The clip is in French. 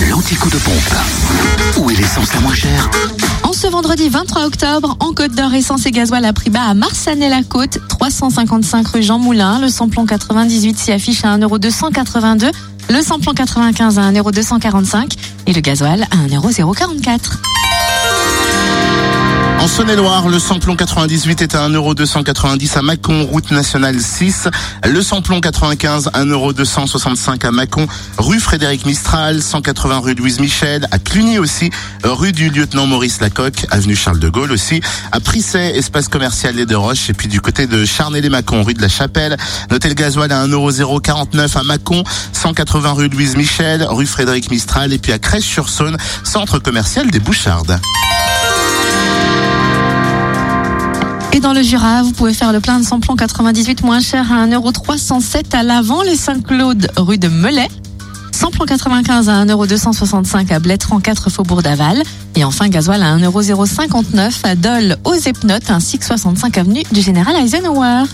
L'antico de pompe. Où est l'essence la moins chère En ce vendredi 23 octobre, en Côte d'Or, essence et gasoil à prix bas à Marsanet-la-Côte, 355 rue Jean Moulin. Le samplon 98 s'y affiche à 1,282€. Le samplon 95 à 1,245€ et le gasoil à 1,044€. Saône-et-Loire, le samplon 98 est à 1,290€ à Mâcon, route nationale 6. Le samplon 95, 1,265€ à Mâcon, rue Frédéric Mistral, 180 rue Louise Michel, à Cluny aussi, rue du lieutenant Maurice Lacocque, avenue Charles de Gaulle aussi, à Prisset, espace commercial Les Deux Roches, et puis du côté de Charnay-les-Mâcon, rue de la Chapelle. Notez le gasoil à 1,049€ à Mâcon, 180 rue Louise Michel, rue Frédéric Mistral, et puis à Crèche-sur-Saône, centre commercial des Bouchardes. Dans le Jura, vous pouvez faire le plein de samplon 98 moins cher à 1,307€ à l'avant les Saint-Claude, rue de Melay. Samplon 95 à 1,265€ à Blétran 4 Faubourg d'Aval. Et enfin, gasoil à 1,059€ à Dole aux Epnotes ainsi que 65 avenue du Général Eisenhower.